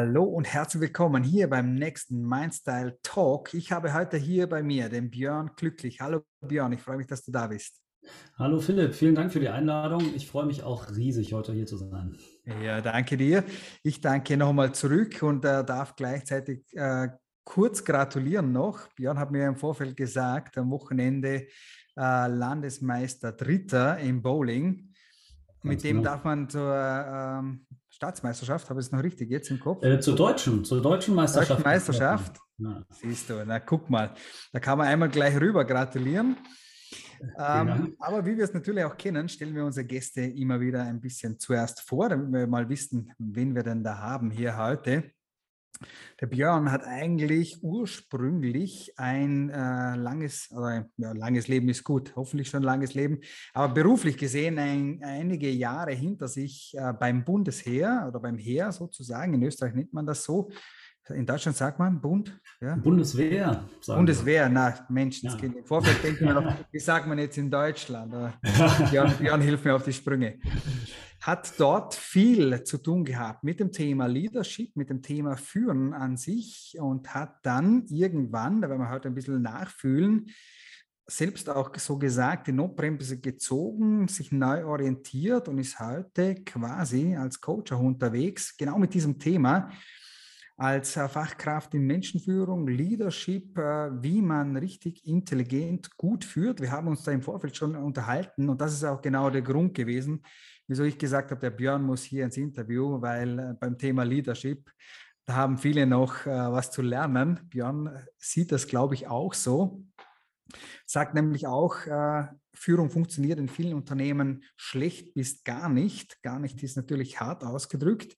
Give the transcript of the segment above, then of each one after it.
Hallo und herzlich willkommen hier beim nächsten Mindstyle Talk. Ich habe heute hier bei mir den Björn Glücklich. Hallo Björn, ich freue mich, dass du da bist. Hallo Philipp, vielen Dank für die Einladung. Ich freue mich auch riesig, heute hier zu sein. Ja, danke dir. Ich danke nochmal zurück und äh, darf gleichzeitig äh, kurz gratulieren noch. Björn hat mir im Vorfeld gesagt, am Wochenende äh, Landesmeister Dritter im Bowling. Mit dem genau. darf man zur ähm, Staatsmeisterschaft, habe ich es noch richtig jetzt im Kopf? Äh, zur deutschen, zur deutschen Meisterschaft. Deutschen Meisterschaft. Ja. Siehst du, na guck mal, da kann man einmal gleich rüber gratulieren. Ähm, aber wie wir es natürlich auch kennen, stellen wir unsere Gäste immer wieder ein bisschen zuerst vor, damit wir mal wissen, wen wir denn da haben hier heute. Der Björn hat eigentlich ursprünglich ein äh, langes, oder ja, langes Leben ist gut, hoffentlich schon ein langes Leben, aber beruflich gesehen ein, einige Jahre hinter sich äh, beim Bundesheer oder beim Heer sozusagen. In Österreich nennt man das so. In Deutschland sagt man Bund? Ja? Bundeswehr. Bundeswehr, wir. na Mensch, das ja. geht im Vorfeld denken wir noch, wie sagt man jetzt in Deutschland? Björn, Björn hilft mir auf die Sprünge hat dort viel zu tun gehabt mit dem Thema Leadership, mit dem Thema Führen an sich und hat dann irgendwann, da werden wir heute ein bisschen nachfühlen, selbst auch so gesagt, die Notbremse gezogen, sich neu orientiert und ist heute quasi als Coach auch unterwegs, genau mit diesem Thema, als äh, Fachkraft in Menschenführung, Leadership, äh, wie man richtig intelligent gut führt. Wir haben uns da im Vorfeld schon unterhalten und das ist auch genau der Grund gewesen, wieso ich gesagt habe, der Björn muss hier ins Interview, weil äh, beim Thema Leadership, da haben viele noch äh, was zu lernen. Björn sieht das, glaube ich, auch so. Sagt nämlich auch, äh, Führung funktioniert in vielen Unternehmen schlecht bis gar nicht. Gar nicht ist natürlich hart ausgedrückt.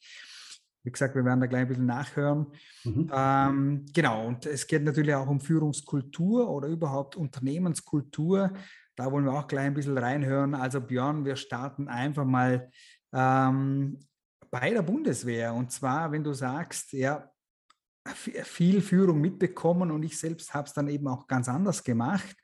Wie gesagt, wir werden da gleich ein bisschen nachhören. Mhm. Ähm, genau, und es geht natürlich auch um Führungskultur oder überhaupt Unternehmenskultur. Da wollen wir auch gleich ein bisschen reinhören. Also Björn, wir starten einfach mal ähm, bei der Bundeswehr. Und zwar, wenn du sagst, ja, viel Führung mitbekommen und ich selbst habe es dann eben auch ganz anders gemacht.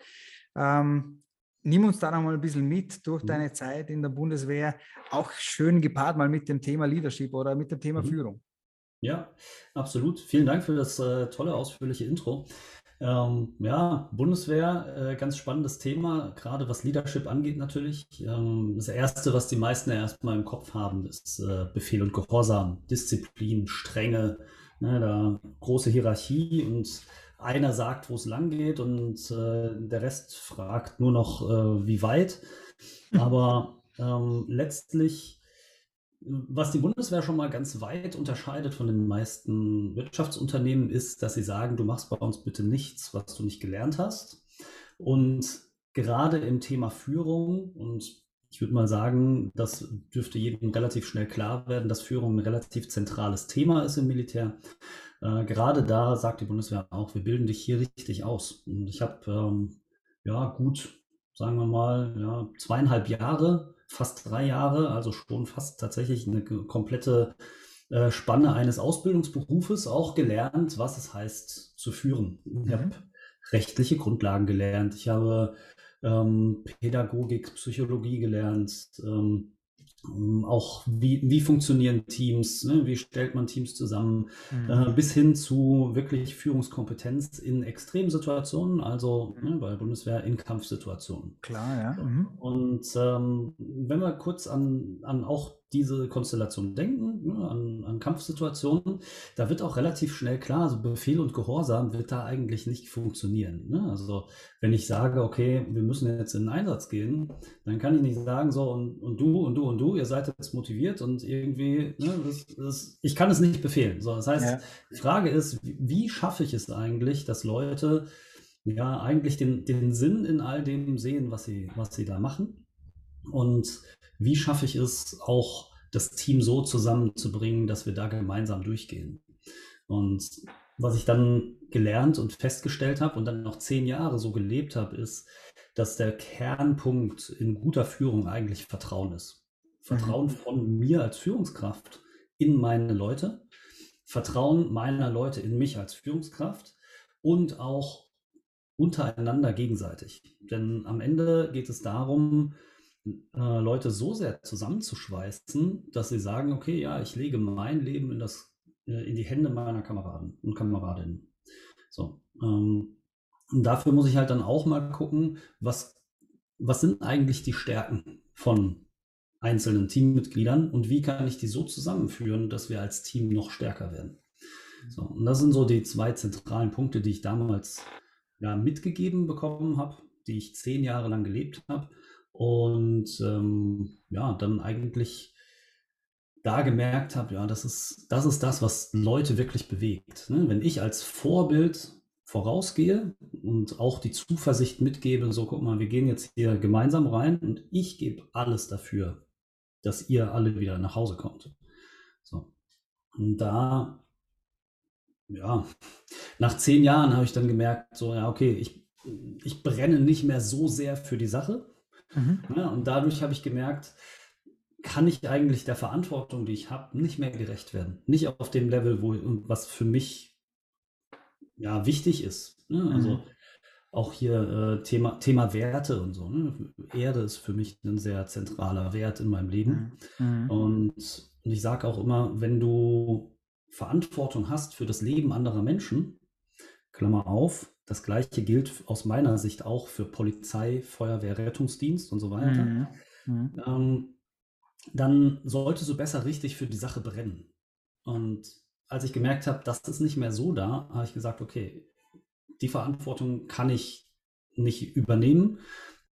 Ähm, nimm uns da noch mal ein bisschen mit durch mhm. deine Zeit in der Bundeswehr, auch schön gepaart mal mit dem Thema Leadership oder mit dem Thema mhm. Führung. Ja, absolut. Vielen Dank für das äh, tolle, ausführliche Intro. Ähm, ja, Bundeswehr, äh, ganz spannendes Thema, gerade was Leadership angeht natürlich. Ähm, das Erste, was die meisten erstmal im Kopf haben, ist äh, Befehl und Gehorsam, Disziplin, Strenge, ne, da große Hierarchie und einer sagt, wo es lang geht und äh, der Rest fragt nur noch, äh, wie weit. Aber ähm, letztlich was die Bundeswehr schon mal ganz weit unterscheidet von den meisten Wirtschaftsunternehmen, ist, dass sie sagen, du machst bei uns bitte nichts, was du nicht gelernt hast. Und gerade im Thema Führung, und ich würde mal sagen, das dürfte jedem relativ schnell klar werden, dass Führung ein relativ zentrales Thema ist im Militär. Äh, gerade da sagt die Bundeswehr auch, wir bilden dich hier richtig aus. Und ich habe ähm, ja gut, sagen wir mal, ja, zweieinhalb Jahre fast drei Jahre, also schon fast tatsächlich eine komplette äh, Spanne eines Ausbildungsberufes auch gelernt, was es heißt zu führen. Ich habe mhm. rechtliche Grundlagen gelernt, ich habe ähm, Pädagogik, Psychologie gelernt, ähm, auch wie, wie funktionieren Teams, ne? wie stellt man Teams zusammen, mhm. äh, bis hin zu wirklich Führungskompetenz in Extremsituationen, also ne, bei der Bundeswehr in Kampfsituationen. Klar, ja. Mhm. Und ähm, wenn wir kurz an, an auch diese Konstellation denken, ne, an, an, Kampfsituationen, da wird auch relativ schnell klar, also Befehl und Gehorsam wird da eigentlich nicht funktionieren. Ne? Also wenn ich sage, okay, wir müssen jetzt in den Einsatz gehen, dann kann ich nicht sagen, so und, und du und du und du, ihr seid jetzt motiviert und irgendwie, ne, das, das, ich kann es nicht befehlen. So, das heißt, ja. die Frage ist, wie, wie schaffe ich es eigentlich, dass Leute ja eigentlich den, den Sinn in all dem sehen, was sie, was sie da machen? Und wie schaffe ich es auch, das Team so zusammenzubringen, dass wir da gemeinsam durchgehen. Und was ich dann gelernt und festgestellt habe und dann noch zehn Jahre so gelebt habe, ist, dass der Kernpunkt in guter Führung eigentlich Vertrauen ist. Vertrauen mhm. von mir als Führungskraft in meine Leute, Vertrauen meiner Leute in mich als Führungskraft und auch untereinander gegenseitig. Denn am Ende geht es darum, äh, Leute so sehr zusammenzuschweißen, dass sie sagen, okay, ja, ich lege mein Leben in das äh, in die Hände meiner Kameraden und Kameradinnen. So. Ähm, und dafür muss ich halt dann auch mal gucken, was, was sind eigentlich die Stärken von einzelnen Teammitgliedern und wie kann ich die so zusammenführen, dass wir als Team noch stärker werden. So, und das sind so die zwei zentralen Punkte, die ich damals ja, mitgegeben bekommen habe, die ich zehn Jahre lang gelebt habe und ähm, ja, dann eigentlich da gemerkt habe, ja, das ist, das ist das, was Leute wirklich bewegt. Ne? Wenn ich als Vorbild vorausgehe und auch die Zuversicht mitgebe, so guck mal, wir gehen jetzt hier gemeinsam rein und ich gebe alles dafür, dass ihr alle wieder nach Hause kommt. So. Und da, ja, nach zehn Jahren habe ich dann gemerkt, so, ja, okay, ich, ich brenne nicht mehr so sehr für die Sache. Mhm. Ja, und dadurch habe ich gemerkt, kann ich eigentlich der Verantwortung, die ich habe, nicht mehr gerecht werden. Nicht auf dem Level, wo was für mich ja wichtig ist. Ne? Also mhm. auch hier äh, Thema, Thema Werte und so. Ne? Erde ist für mich ein sehr zentraler Wert in meinem Leben. Mhm. mhm. Und, und ich sage auch immer, wenn du Verantwortung hast für das Leben anderer Menschen, Klammer auf, das gleiche gilt aus meiner Sicht auch für Polizei, Feuerwehr, Rettungsdienst und so weiter. Mhm. Mhm. Ähm, dann solltest du besser richtig für die Sache brennen. Und als ich gemerkt habe, das ist nicht mehr so da, habe ich gesagt, okay, die Verantwortung kann ich nicht übernehmen.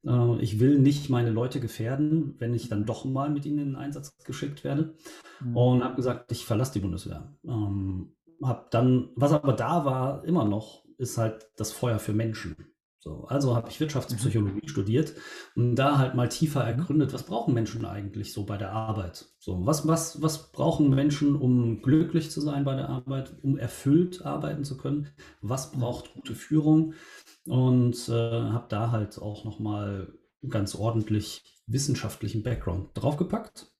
Äh, ich will nicht meine Leute gefährden, wenn ich dann doch mal mit ihnen in den Einsatz geschickt werde. Mhm. Und habe gesagt, ich verlasse die Bundeswehr. Ähm, hab dann, was aber da war, immer noch, ist halt das Feuer für Menschen. So, also habe ich Wirtschaftspsychologie mhm. studiert und da halt mal tiefer mhm. ergründet, was brauchen Menschen eigentlich so bei der Arbeit? So, was, was, was brauchen Menschen, um glücklich zu sein bei der Arbeit, um erfüllt arbeiten zu können? Was mhm. braucht gute Führung? Und äh, habe da halt auch nochmal ganz ordentlich wissenschaftlichen Background draufgepackt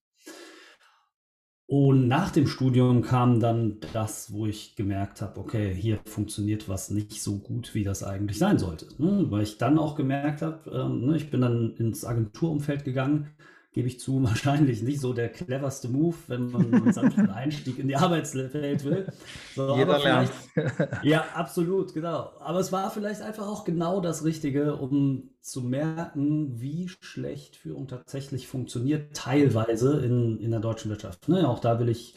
und nach dem Studium kam dann das, wo ich gemerkt habe, okay, hier funktioniert was nicht so gut, wie das eigentlich sein sollte. Ne? Weil ich dann auch gemerkt habe, ähm, ne, ich bin dann ins Agenturumfeld gegangen, gebe ich zu, wahrscheinlich nicht so der cleverste Move, wenn man einen sanften Einstieg in die Arbeitswelt will. So, Jeder lernt. ja, absolut, genau. Aber es war vielleicht einfach auch genau das Richtige, um zu merken, wie schlecht Führung tatsächlich funktioniert, teilweise in, in der deutschen Wirtschaft. Ne? Auch da will ich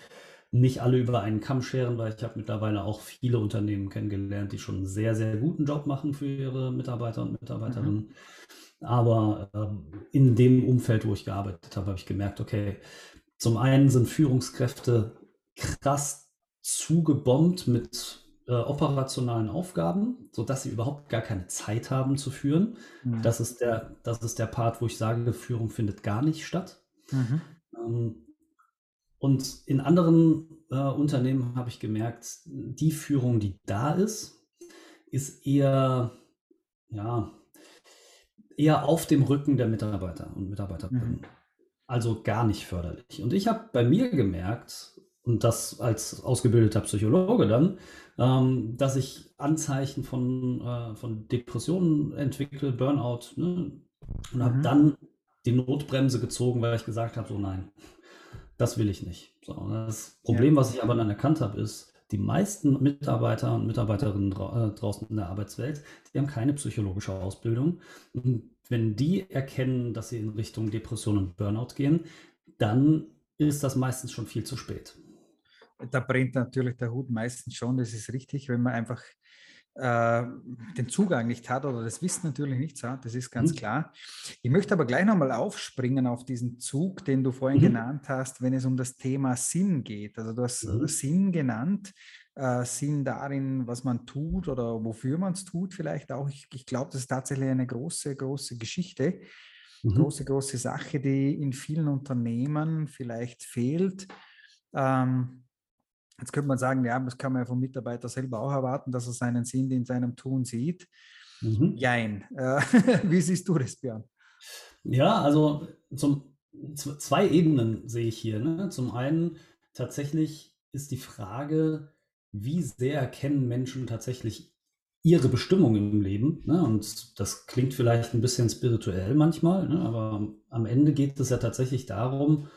nicht alle über einen Kamm scheren, weil ich habe mittlerweile auch viele Unternehmen kennengelernt, die schon einen sehr, sehr guten Job machen für ihre Mitarbeiter und Mitarbeiterinnen. Mhm. Aber ähm, in dem Umfeld, wo ich gearbeitet habe, habe ich gemerkt, okay, zum einen sind Führungskräfte krass zugebombt mit äh, operationalen Aufgaben, sodass sie überhaupt gar keine Zeit haben zu führen. Mhm. Das, ist der, das ist der Part, wo ich sage, Führung findet gar nicht statt. Mhm. Ähm, und in anderen äh, Unternehmen habe ich gemerkt, die Führung, die da ist, ist eher, ja, eher auf dem Rücken der Mitarbeiter und Mitarbeiterinnen. Mhm. Also gar nicht förderlich. Und ich habe bei mir gemerkt, und das als ausgebildeter Psychologe dann, ähm, dass ich Anzeichen von, äh, von Depressionen entwickle, Burnout, ne? und mhm. habe dann die Notbremse gezogen, weil ich gesagt habe, so nein, das will ich nicht. So, das Problem, ja. was ich aber dann erkannt habe, ist, die meisten Mitarbeiter und Mitarbeiterinnen dra äh, draußen in der Arbeitswelt, die haben keine psychologische Ausbildung. Und wenn die erkennen, dass sie in Richtung Depression und Burnout gehen, dann ist das meistens schon viel zu spät. Da brennt natürlich der Hut meistens schon, das ist richtig, wenn man einfach äh, den Zugang nicht hat oder das Wissen natürlich nicht hat, das ist ganz mhm. klar. Ich möchte aber gleich nochmal aufspringen auf diesen Zug, den du vorhin mhm. genannt hast, wenn es um das Thema Sinn geht. Also du hast mhm. Sinn genannt, äh, Sinn darin, was man tut oder wofür man es tut vielleicht auch. Ich, ich glaube, das ist tatsächlich eine große, große Geschichte, mhm. große, große Sache, die in vielen Unternehmen vielleicht fehlt. Ähm, Jetzt könnte man sagen, ja, das kann man ja vom Mitarbeiter selber auch erwarten, dass er seinen Sinn in seinem Tun sieht. Mhm. Jein. Äh, wie siehst du das, Björn? Ja, also zum, zwei Ebenen sehe ich hier. Ne? Zum einen tatsächlich ist die Frage, wie sehr kennen Menschen tatsächlich ihre Bestimmung im Leben. Ne? Und das klingt vielleicht ein bisschen spirituell manchmal, ne? aber am Ende geht es ja tatsächlich darum,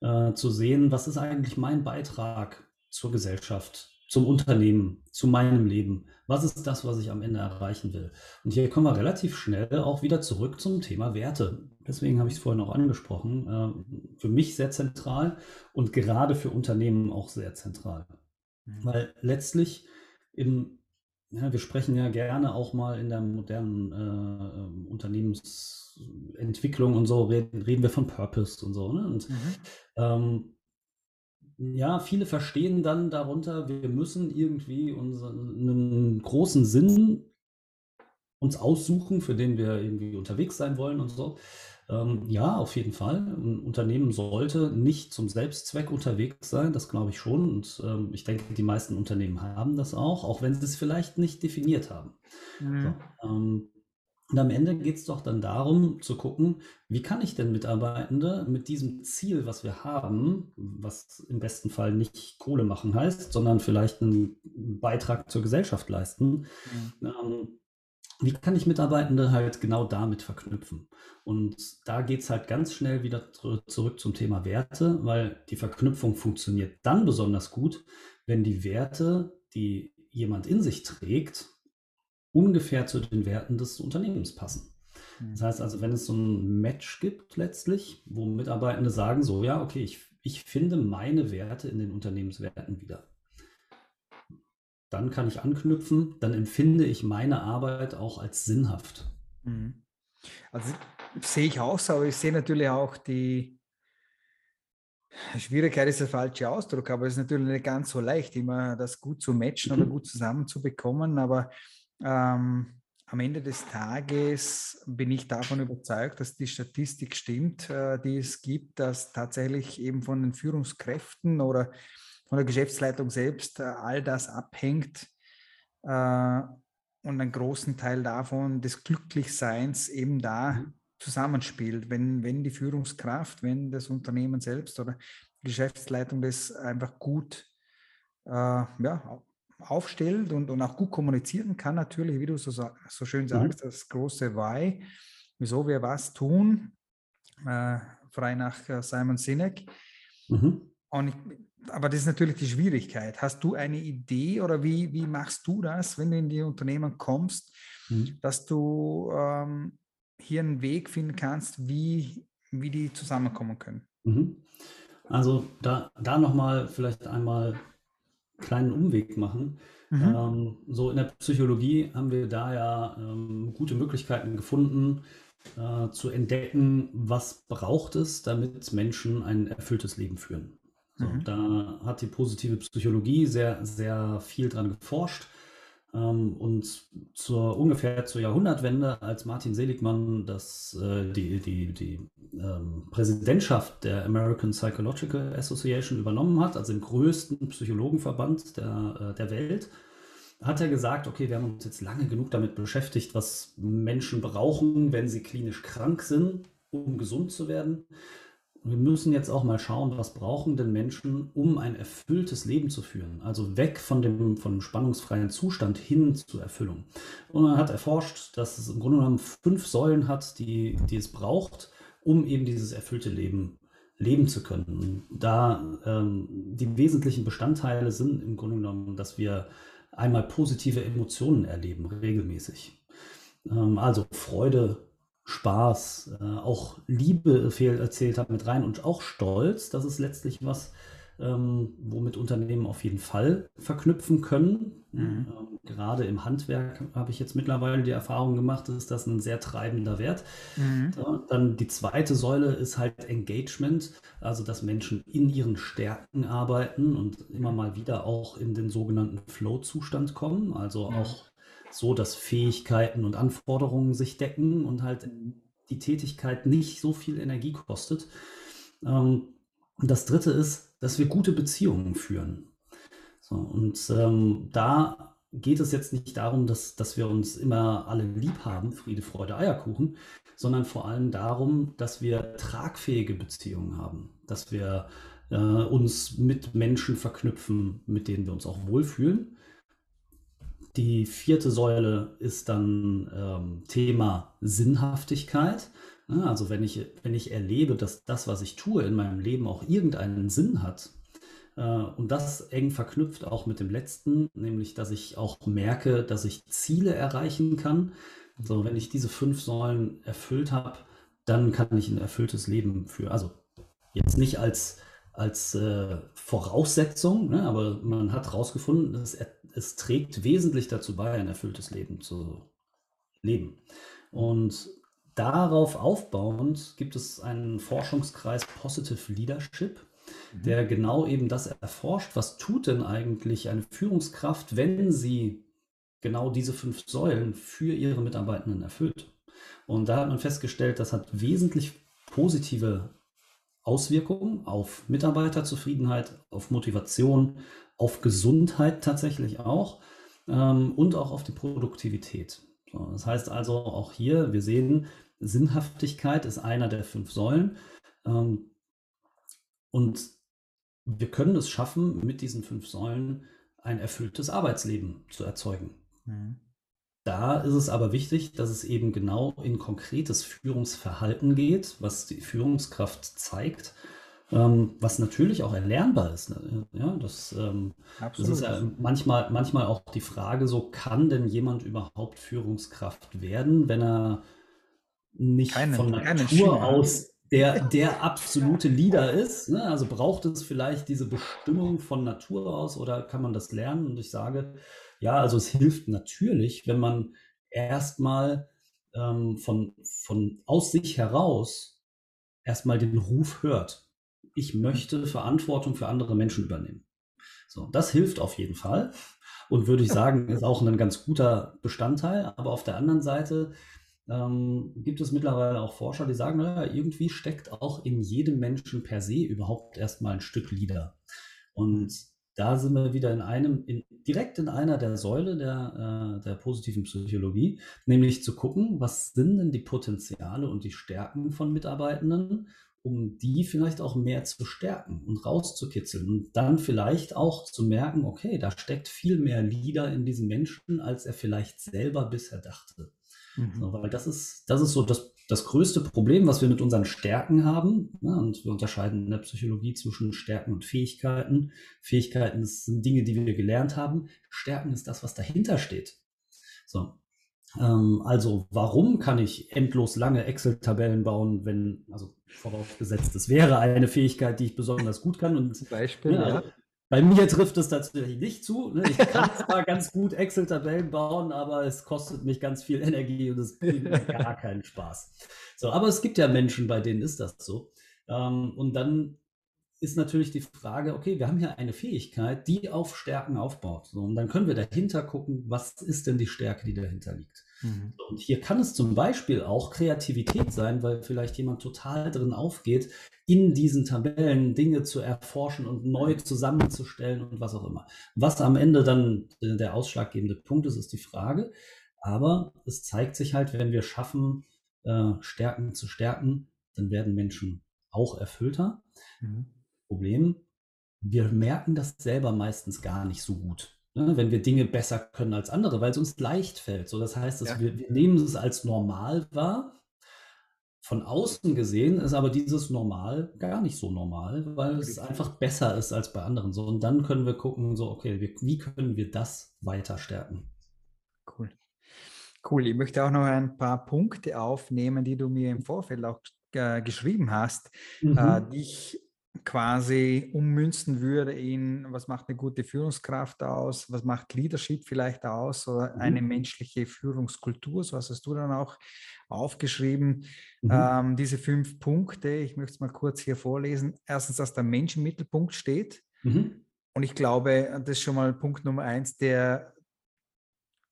äh, zu sehen, was ist eigentlich mein Beitrag zur Gesellschaft, zum Unternehmen, zu meinem Leben. Was ist das, was ich am Ende erreichen will? Und hier kommen wir relativ schnell auch wieder zurück zum Thema Werte. Deswegen habe ich es vorhin auch angesprochen. Äh, für mich sehr zentral und gerade für Unternehmen auch sehr zentral. Mhm. Weil letztlich im, ja, wir sprechen ja gerne auch mal in der modernen äh, ähm, Unternehmensentwicklung und so, reden, reden wir von Purpose und so. Ne? Und mhm. ähm, ja, viele verstehen dann darunter, wir müssen irgendwie unseren großen Sinn uns aussuchen, für den wir irgendwie unterwegs sein wollen und so. Ähm, ja, auf jeden Fall. Ein Unternehmen sollte nicht zum Selbstzweck unterwegs sein, das glaube ich schon. Und ähm, ich denke, die meisten Unternehmen haben das auch, auch wenn sie es vielleicht nicht definiert haben. Mhm. So, ähm, und am Ende geht es doch dann darum zu gucken, wie kann ich denn Mitarbeitende mit diesem Ziel, was wir haben, was im besten Fall nicht Kohle machen heißt, sondern vielleicht einen Beitrag zur Gesellschaft leisten, mhm. ähm, wie kann ich Mitarbeitende halt genau damit verknüpfen? Und da geht es halt ganz schnell wieder zurück zum Thema Werte, weil die Verknüpfung funktioniert dann besonders gut, wenn die Werte, die jemand in sich trägt, ungefähr zu den Werten des Unternehmens passen. Das heißt also, wenn es so ein Match gibt letztlich, wo Mitarbeitende sagen, so ja, okay, ich, ich finde meine Werte in den Unternehmenswerten wieder dann kann ich anknüpfen, dann empfinde ich meine Arbeit auch als sinnhaft. Mhm. Also sehe ich auch so, aber ich sehe natürlich auch die Schwierigkeit ist der falsche Ausdruck, aber es ist natürlich nicht ganz so leicht, immer das gut zu matchen mhm. oder gut zusammenzubekommen. Aber ähm, am Ende des Tages bin ich davon überzeugt, dass die Statistik stimmt, äh, die es gibt, dass tatsächlich eben von den Führungskräften oder von der Geschäftsleitung selbst äh, all das abhängt äh, und einen großen Teil davon des Glücklichseins eben da mhm. zusammenspielt. Wenn, wenn die Führungskraft, wenn das Unternehmen selbst oder die Geschäftsleitung das einfach gut äh, ja, aufstellt und, und auch gut kommunizieren kann, natürlich, wie du so, so schön mhm. sagst, das große Why, wieso wir was tun, äh, frei nach Simon Sinek. Mhm. Und ich, aber das ist natürlich die Schwierigkeit. Hast du eine Idee oder wie, wie machst du das, wenn du in die Unternehmen kommst, mhm. dass du ähm, hier einen Weg finden kannst, wie, wie die zusammenkommen können? Mhm. Also da, da nochmal vielleicht einmal einen kleinen Umweg machen. Mhm. Ähm, so in der Psychologie haben wir da ja ähm, gute Möglichkeiten gefunden, äh, zu entdecken, was braucht es, damit Menschen ein erfülltes Leben führen. So, mhm. Da hat die positive Psychologie sehr, sehr viel dran geforscht. Ähm, und zur ungefähr zur Jahrhundertwende, als Martin Seligmann das, äh, die, die, die ähm, Präsidentschaft der American Psychological Association übernommen hat, also dem größten Psychologenverband der, äh, der Welt, hat er gesagt, okay, wir haben uns jetzt lange genug damit beschäftigt, was Menschen brauchen, wenn sie klinisch krank sind, um gesund zu werden wir müssen jetzt auch mal schauen, was brauchen denn Menschen, um ein erfülltes Leben zu führen? Also weg von dem, von dem spannungsfreien Zustand hin zur Erfüllung. Und man hat erforscht, dass es im Grunde genommen fünf Säulen hat, die, die es braucht, um eben dieses erfüllte Leben leben zu können. Da ähm, die wesentlichen Bestandteile sind im Grunde genommen, dass wir einmal positive Emotionen erleben, regelmäßig. Ähm, also Freude, Spaß, äh, auch Liebe fehlt, erzählt hat mit rein und auch Stolz. Das ist letztlich was, ähm, womit Unternehmen auf jeden Fall verknüpfen können. Mhm. Ähm, gerade im Handwerk habe ich jetzt mittlerweile die Erfahrung gemacht, ist das ein sehr treibender Wert. Mhm. Dann die zweite Säule ist halt Engagement, also dass Menschen in ihren Stärken arbeiten und immer mal wieder auch in den sogenannten Flow-Zustand kommen, also auch so, dass Fähigkeiten und Anforderungen sich decken und halt die Tätigkeit nicht so viel Energie kostet. Ähm, und das Dritte ist, dass wir gute Beziehungen führen. So, und ähm, da geht es jetzt nicht darum, dass, dass wir uns immer alle lieb haben, Friede, Freude, Eierkuchen, sondern vor allem darum, dass wir tragfähige Beziehungen haben, dass wir äh, uns mit Menschen verknüpfen, mit denen wir uns auch wohlfühlen die vierte Säule ist dann ähm, Thema Sinnhaftigkeit. Also wenn ich, wenn ich erlebe, dass das, was ich tue in meinem Leben auch irgendeinen Sinn hat, Äh, und das eng verknüpft auch mit dem letzten, nämlich dass ich auch merke, dass ich Ziele erreichen kann. So, wenn ich diese fünf Säulen erfüllt habe, dann kann ich ein erfülltes Leben führen. Also jetzt nicht als, als äh, Voraussetzung, ne, aber man hat herausgefunden, es, es trägt wesentlich dazu bei, ein erfülltes Leben zu leben. Und darauf aufbauend gibt es einen Forschungskreis Positive Leadership, mhm. der genau eben das erforscht. Was tut denn eigentlich eine Führungskraft, wenn sie genau diese fünf Säulen für ihre Mitarbeitenden erfüllt? Und da hat man festgestellt, das hat wesentlich positive Auswirkungen auf Mitarbeiterzufriedenheit, auf Motivation, auf Gesundheit tatsächlich auch ähm, und auch auf die Produktivität. So, das heißt also auch hier, wir sehen, Sinnhaftigkeit ist einer der fünf Säulen. Ähm, und wir können es schaffen, mit diesen fünf Säulen ein erfülltes Arbeitsleben zu erzeugen. Mhm. Da ist es aber wichtig, dass es eben genau in konkretes Führungsverhalten geht, was die Führungskraft zeigt, ähm, was natürlich auch erlernbar ist. Ne? Ja, das, ähm, das, ist ja manchmal, manchmal auch die Frage, so kann denn jemand überhaupt Führungskraft werden, wenn er nicht keine, von Natur aus der, der absolute Leader ist. Ne? Also braucht es vielleicht diese Bestimmung von Natur aus oder kann man das lernen? Und ich sage, ja, also es hilft natürlich, wenn man erstmal ähm, von, von aus sich heraus erstmal den Ruf hört. Ich möchte Verantwortung für andere Menschen übernehmen. So, das hilft auf jeden Fall und würde ich sagen, ist auch ein ganz guter Bestandteil. Aber auf der anderen Seite ähm, gibt es mittlerweile auch Forscher, die sagen, naja, irgendwie steckt auch in jedem Menschen per se überhaupt erstmal ein Stück Lieder. Und da sind wir wieder in einem, in, direkt in einer der Säule der, äh, der positiven Psychologie, nämlich zu gucken, was sind denn die Potenziale und die Stärken von Mitarbeitenden, um die vielleicht auch mehr zu stärken und rauszukitzeln und dann vielleicht auch zu merken, okay, da steckt viel mehr Lieder in diesem Menschen, als er vielleicht selber bisher dachte. Mhm. So, weil das ist, das ist so das, das größte Problem, was wir mit unseren Stärken haben. Ne? Und wir unterscheiden in der Psychologie zwischen Stärken und Fähigkeiten. Fähigkeiten sind Dinge, die wir gelernt haben. Stärken ist das, was dahinter steht. So. Ähm, also, warum kann ich endlos lange Excel-Tabellen bauen, wenn, also vorausgesetzt, es wäre eine Fähigkeit, die ich besonders gut kann. Und, Zum Beispiel, ne, also, ja. Bei mir trifft es tatsächlich nicht zu. Ne? Ich kann zwar ganz gut Excel-Tabellen bauen, aber es kostet mich ganz viel Energie und es bringt mir gar keinen Spaß. So, aber es gibt ja Menschen, bei denen ist das so. Ähm, und dann ist natürlich die Frage, okay, wir haben hier eine Fähigkeit, die auf Stärken aufbaut. So, und dann können wir dahinter gucken, was ist denn die Stärke, die dahinter liegt. Mhm. Und hier kann es zum Beispiel auch Kreativität sein, weil vielleicht jemand total drin aufgeht, in diesen Tabellen Dinge zu erforschen und neu zusammenzustellen und was auch immer. Was am Ende dann der ausschlaggebende Punkt ist, ist die Frage. Aber es zeigt sich halt, wenn wir schaffen, äh, Stärken zu stärken, dann werden Menschen auch erfüllter. Mhm. Problem, wir merken das selber meistens gar nicht so gut wenn wir Dinge besser können als andere, weil es uns leicht fällt. So, das heißt, ja. wir, wir, nehmen es als normal wahr. Von außen gesehen ist aber dieses Normal gar nicht so normal, weil es einfach besser ist als bei anderen. So, und dann können wir gucken, so, okay, wie, wie können wir das weiter stärken? Cool. Cool. Ich möchte auch noch ein paar Punkte aufnehmen, die du mir im Vorfeld auch äh, geschrieben hast, mhm. äh, die ich quasi ummünzen würde in, was macht eine gute Führungskraft aus, was macht Leadership vielleicht aus oder mhm. eine menschliche Führungskultur, so hast du dann auch aufgeschrieben. Mhm. Ähm, diese fünf Punkte, ich möchte es mal kurz hier vorlesen. Erstens, dass der Mensch im Mittelpunkt steht. Mhm. Und ich glaube, das ist schon mal Punkt Nummer eins, der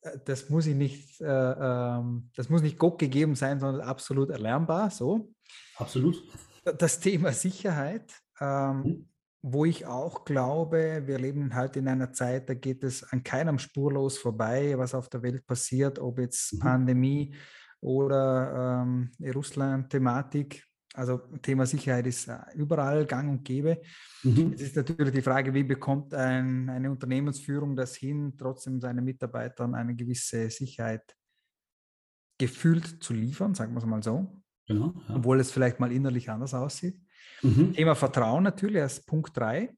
äh, das muss ich nicht, äh, ähm, das muss nicht Gott gegeben sein, sondern absolut erlernbar. So. Absolut. Das Thema Sicherheit, ähm, mhm. wo ich auch glaube, wir leben halt in einer Zeit, da geht es an keinem spurlos vorbei, was auf der Welt passiert, ob jetzt mhm. Pandemie oder ähm, Russland-Thematik. Also Thema Sicherheit ist äh, überall gang und gäbe. Mhm. Es ist natürlich die Frage, wie bekommt ein, eine Unternehmensführung das hin, trotzdem seinen Mitarbeitern eine gewisse Sicherheit gefühlt zu liefern, sagen wir es mal so. Genau, ja. Obwohl es vielleicht mal innerlich anders aussieht. Mhm. Thema Vertrauen natürlich als Punkt 3.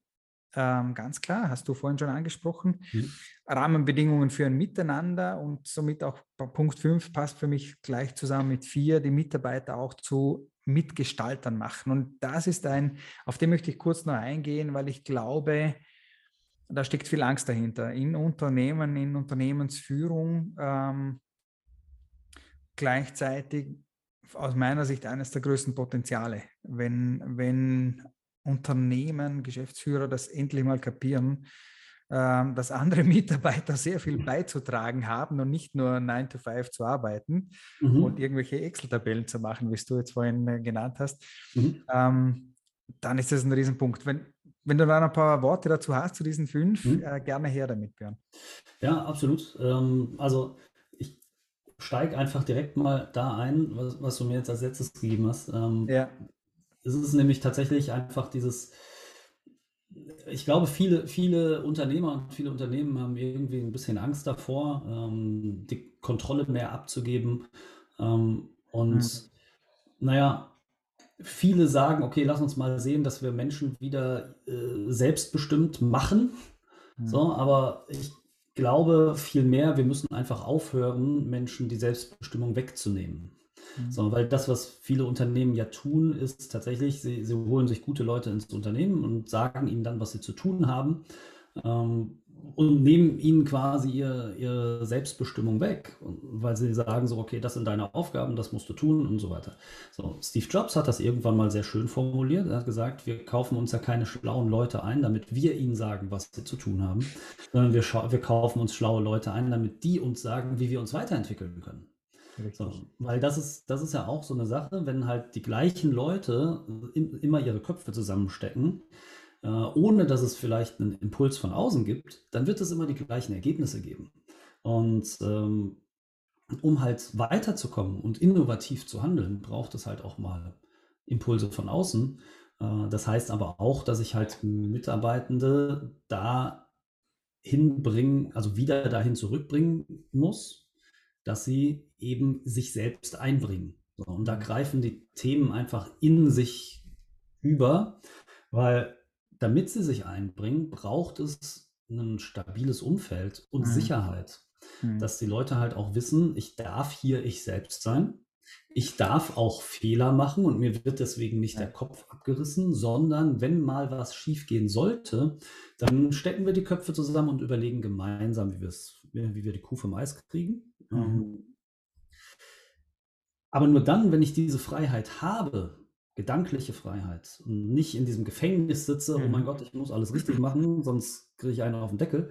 ähm, ganz klar, hast du vorhin schon angesprochen. Mhm. Rahmenbedingungen für ein Miteinander und somit auch Punkt 5 passt für mich gleich zusammen mit 4, die Mitarbeiter auch zu Mitgestaltern machen. Und das ist ein, auf den möchte ich kurz noch eingehen, weil ich glaube, da steckt viel Angst dahinter. In Unternehmen, in Unternehmensführung ähm, gleichzeitig aus meiner Sicht eines der größten Potenziale. Wenn, wenn Unternehmen, Geschäftsführer das endlich mal kapieren, ähm, dass andere Mitarbeiter sehr viel beizutragen haben und nicht nur 9 to 5 zu arbeiten mhm. und irgendwelche Excel-Tabellen zu machen, wie du jetzt vorhin äh, genannt hast, mhm. ähm, dann ist das ein Riesenpunkt. Wenn, wenn du da ein paar Worte dazu hast, zu diesen fünf, mhm. äh, gerne her damit, Björn. Ja, absolut. Ähm, also steige einfach direkt mal da ein, was, was, du mir jetzt als letztes gegeben hast. Ähm, ja. Es ist nämlich tatsächlich einfach dieses, ich glaube, viele, viele Unternehmer und viele Unternehmen haben irgendwie ein bisschen Angst davor, ähm, die Kontrolle mehr abzugeben. Ähm, und mhm. naja, viele sagen, okay, lass uns mal sehen, dass wir Menschen wieder äh, selbstbestimmt machen. Mhm. So, aber ich glaube vielmehr, wir müssen einfach aufhören, Menschen die Selbstbestimmung wegzunehmen. Mhm. So, weil das, was viele Unternehmen ja tun, ist tatsächlich, sie, sie holen sich gute Leute ins Unternehmen und sagen ihnen dann, was sie zu tun haben. Ähm, und nehmen ihnen quasi ihr, ihre Selbstbestimmung weg, weil sie sagen so, okay, das sind deine Aufgaben, das musst du tun und so weiter. So, Steve Jobs hat das irgendwann mal sehr schön formuliert. Er hat gesagt, wir kaufen uns ja keine schlauen Leute ein, damit wir ihnen sagen, was sie zu tun haben, sondern wir, wir kaufen uns schlaue Leute ein, damit die uns sagen, wie wir uns weiterentwickeln können. So, weil das ist, das ist ja auch so eine Sache, wenn halt die gleichen Leute immer ihre Köpfe zusammenstecken, äh, ohne dass es vielleicht einen Impuls von außen gibt, dann wird es immer die gleichen Ergebnisse geben. Und ähm, um halt weiterzukommen und innovativ zu handeln, braucht es halt auch mal Impulse von außen. Äh, das heißt aber auch, dass ich halt Mitarbeitende da hinbringen, also wieder dahin zurückbringen muss, dass sie eben sich selbst einbringen. So, und da mhm. greifen die Themen einfach in sich über, weil damit sie sich einbringen, braucht es ein stabiles Umfeld und mhm. Sicherheit, mhm. dass die Leute halt auch wissen, ich darf hier ich selbst sein. Ich darf auch Fehler machen und mir wird deswegen nicht ja. der Kopf abgerissen, sondern wenn mal was schiefgehen sollte, dann stecken wir die Köpfe zusammen und überlegen gemeinsam, wie, wie wir die Kuh vom Eis kriegen. Mhm. Ähm, aber nur dann, wenn ich diese Freiheit habe, gedankliche Freiheit und nicht in diesem Gefängnis sitze, mhm. oh mein mhm. Gott, ich muss alles richtig machen, sonst kriege ich einen auf den Deckel.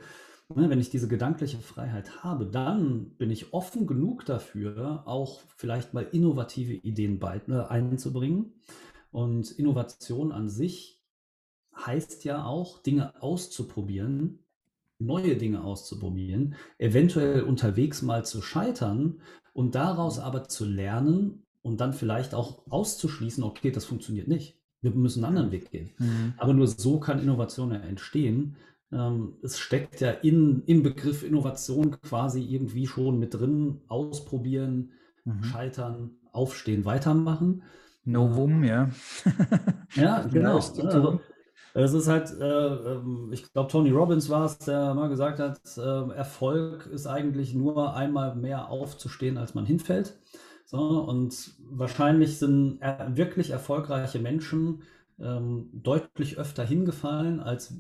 Ne, wenn ich diese gedankliche Freiheit habe, dann bin ich offen genug dafür, auch vielleicht mal innovative Ideen äh, einzubringen. Und Innovation an sich heißt ja auch, Dinge auszuprobieren, neue Dinge auszuprobieren, eventuell unterwegs mal zu scheitern und daraus aber zu lernen und dann vielleicht auch auszuschließen, okay, das funktioniert nicht. Wir müssen einen anderen Weg gehen. Mhm. Aber nur so kann Innovation ja entstehen. Ähm, es steckt ja in, im Begriff Innovation quasi irgendwie schon mit drin, ausprobieren, mhm. scheitern, aufstehen, weitermachen. Novum, ja. ja, genau. Also, es ist halt, äh, ähm, ich glaube, Tony Robbins war es, der mal gesagt hat, äh, Erfolg ist eigentlich nur einmal mehr aufzustehen, als man hinfällt. So, und wahrscheinlich sind wirklich erfolgreiche Menschen ähm, deutlich öfter hingefallen, als,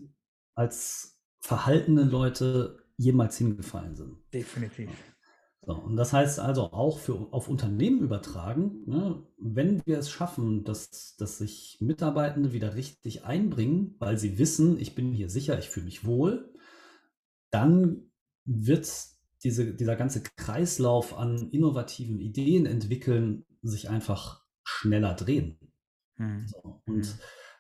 als verhaltene Leute jemals hingefallen sind. Definitiv. So, und das heißt also auch für, auf Unternehmen übertragen, ne, wenn wir es schaffen, dass, dass sich Mitarbeitende wieder richtig einbringen, weil sie wissen, ich bin hier sicher, ich fühle mich wohl, dann wird diese, dieser ganze Kreislauf an innovativen Ideen entwickeln sich einfach schneller drehen. Mhm. So, und mhm.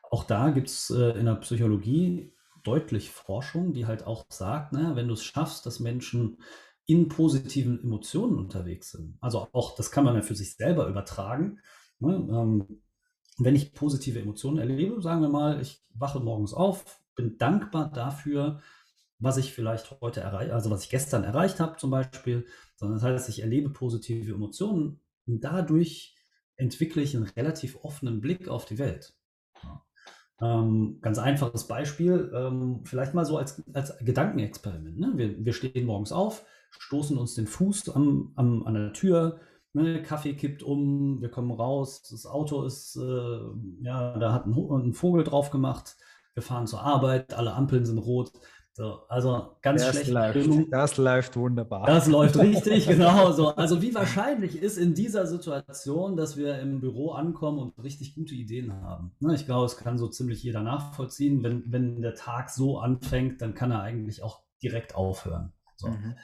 auch da gibt es äh, in der Psychologie deutlich Forschung, die halt auch sagt, ne, wenn du es schaffst, dass Menschen in positiven Emotionen unterwegs sind. Also auch, das kann man ja für sich selber übertragen. Ne? Ähm, wenn ich positive Emotionen erlebe, sagen wir mal, ich wache morgens auf, bin dankbar dafür, was ich vielleicht heute erreicht, also was ich gestern erreicht habe zum Beispiel, sondern das heißt, ich erlebe positive Emotionen und dadurch entwickle ich einen relativ offenen Blick auf die Welt. Ähm, ganz einfaches Beispiel, ähm, vielleicht mal so als, als Gedankenexperiment. Ne? Wir, wir stehen morgens auf, stoßen uns den Fuß am, am, an der Tür, ne? Kaffee kippt um, wir kommen raus, das Auto ist, äh, ja, da hat ein, ein, Vogel drauf gemacht, wir fahren zur Arbeit, alle Ampeln sind rot. So, also ganz das schlecht. Läuft, das läuft wunderbar. Das läuft richtig, genau so. Also wie wahrscheinlich ist in dieser Situation, dass wir im Büro ankommen und richtig gute Ideen haben? Ne, ich glaube, es kann so ziemlich jeder nachvollziehen. Wenn, wenn der Tag so anfängt, dann kann er eigentlich auch direkt aufhören. So. Mhm.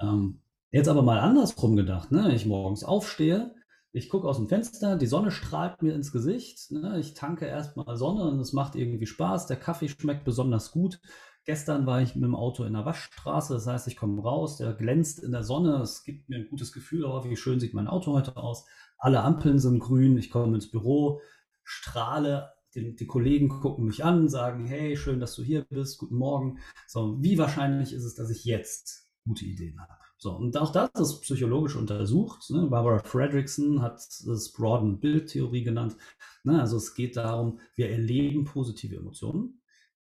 Ähm, jetzt aber mal andersrum gedacht. Ne? Ich morgens aufstehe, ich gucke aus dem Fenster, die Sonne strahlt mir ins Gesicht. Ne? Ich tanke erstmal Sonne und es macht irgendwie Spaß. Der Kaffee schmeckt besonders gut. Gestern war ich mit dem Auto in der Waschstraße, das heißt, ich komme raus, der glänzt in der Sonne, es gibt mir ein gutes Gefühl, oh, wie schön sieht mein Auto heute aus. Alle Ampeln sind grün, ich komme ins Büro, strahle, die, die, Kollegen gucken mich an, sagen, hey, schön, dass du hier bist, guten Morgen. So, wie wahrscheinlich ist es, dass ich jetzt gute Ideen habe? So, und auch das ist psychologisch untersucht. Ne? Barbara Fredrickson hat das Broaden Bildtheorie genannt. Ne? Also es geht darum, wir erleben positive Emotionen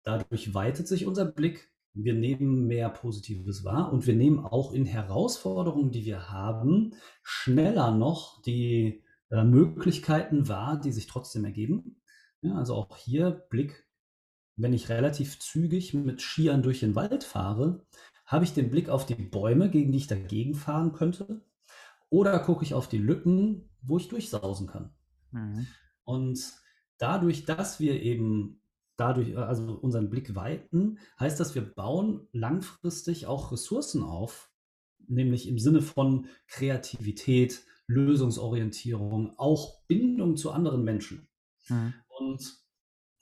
Dadurch weitet sich unser Blick. Wir nehmen mehr Positives wahr und wir nehmen auch in Herausforderungen, die wir haben, schneller noch die äh, Möglichkeiten wahr, die sich trotzdem ergeben. Ja, also auch hier Blick, wenn ich relativ zügig mit Skiern durch den Wald fahre, habe ich den Blick auf die Bäume, gegen die ich dagegen fahren könnte, oder gucke ich auf die Lücken, wo ich durchsausen kann. Mhm. Und dadurch, dass wir eben dadurch, äh, also unseren Blick weiten, heißt das, wir bauen langfristig auch Ressourcen auf, nämlich im Sinne von Kreativität, Lösungsorientierung, auch Bindung zu anderen Menschen. Mhm. Und